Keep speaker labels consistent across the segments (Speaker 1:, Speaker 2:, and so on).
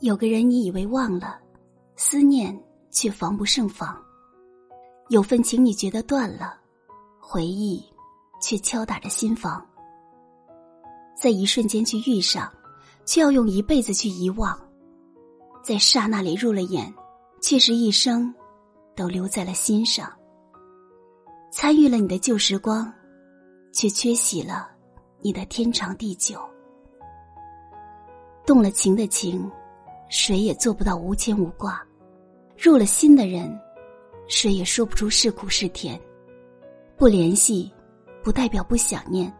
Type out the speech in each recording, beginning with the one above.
Speaker 1: 有个人你以为忘了，思念却防不胜防；有份情你觉得断了，回忆却敲打着心房。在一瞬间去遇上，却要用一辈子去遗忘；在刹那里入了眼，却是一生都留在了心上。参与了你的旧时光，却缺席了你的天长地久。动了情的情。谁也做不到无牵无挂，入了心的人，谁也说不出是苦是甜。不联系，不代表不想念，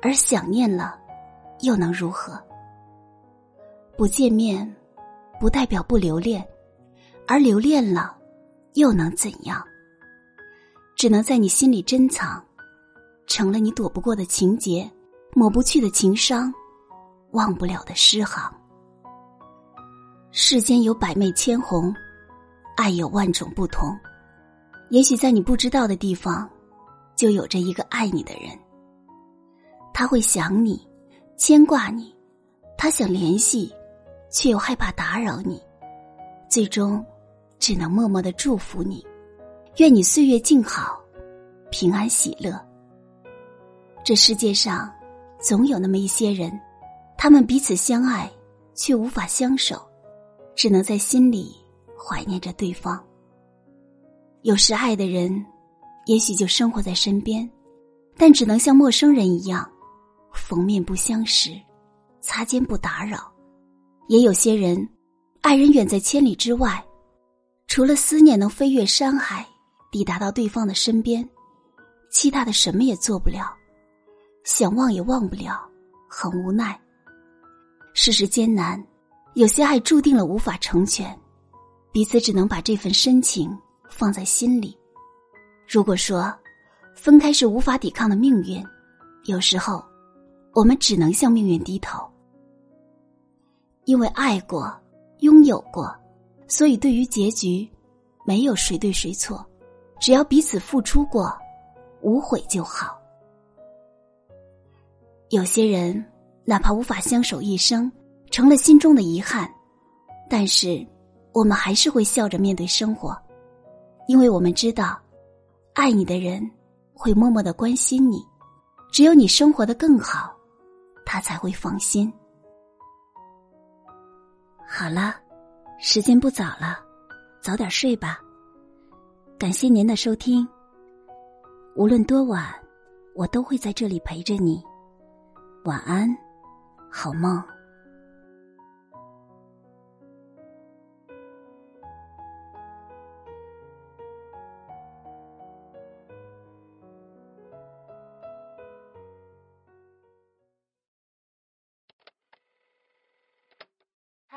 Speaker 1: 而想念了，又能如何？不见面，不代表不留恋，而留恋了，又能怎样？只能在你心里珍藏，成了你躲不过的情节，抹不去的情伤，忘不了的诗行。世间有百媚千红，爱有万种不同。也许在你不知道的地方，就有着一个爱你的人。他会想你，牵挂你，他想联系，却又害怕打扰你，最终只能默默的祝福你，愿你岁月静好，平安喜乐。这世界上，总有那么一些人，他们彼此相爱，却无法相守。只能在心里怀念着对方。有时爱的人，也许就生活在身边，但只能像陌生人一样，逢面不相识，擦肩不打扰。也有些人，爱人远在千里之外，除了思念能飞越山海，抵达到对方的身边，其他的什么也做不了，想忘也忘不了，很无奈。世事艰难。有些爱注定了无法成全，彼此只能把这份深情放在心里。如果说分开是无法抵抗的命运，有时候我们只能向命运低头。因为爱过，拥有过，所以对于结局，没有谁对谁错，只要彼此付出过，无悔就好。有些人哪怕无法相守一生。成了心中的遗憾，但是我们还是会笑着面对生活，因为我们知道，爱你的人会默默的关心你，只有你生活的更好，他才会放心。好了，时间不早了，早点睡吧。感谢您的收听，无论多晚，我都会在这里陪着你。晚安，好梦。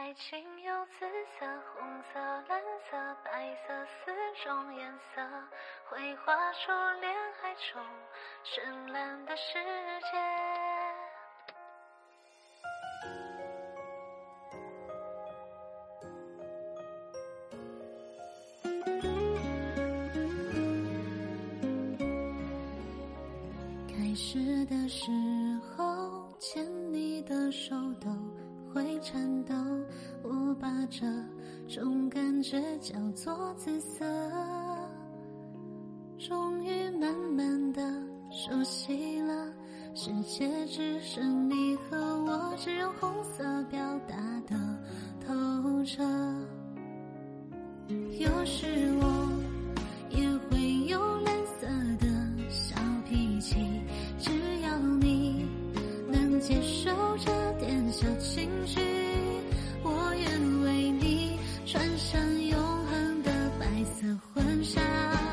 Speaker 2: 爱情有紫色、红色、蓝色、白色四种颜色，绘画出恋爱中绚烂的世界。开始的时候，牵你的手都会颤抖。我把这种感觉叫做紫色，终于慢慢的熟悉了，世界只剩你和我，只用红色表达的透彻。又是我很傻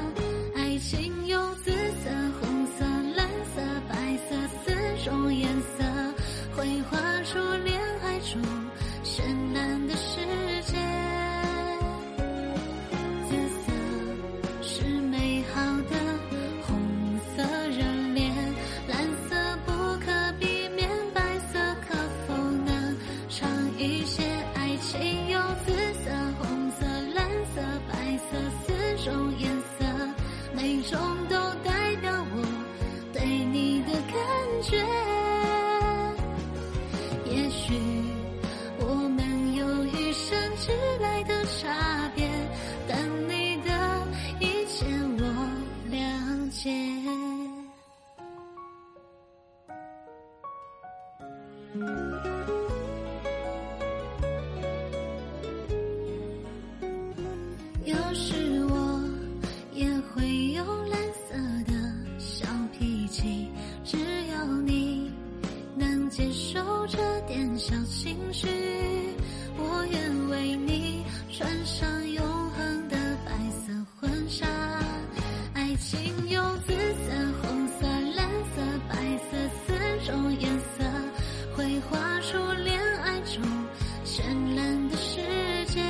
Speaker 2: 的差别，但你的一切我了解。有时。恋爱中绚烂的世界。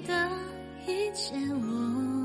Speaker 2: 的一切，我。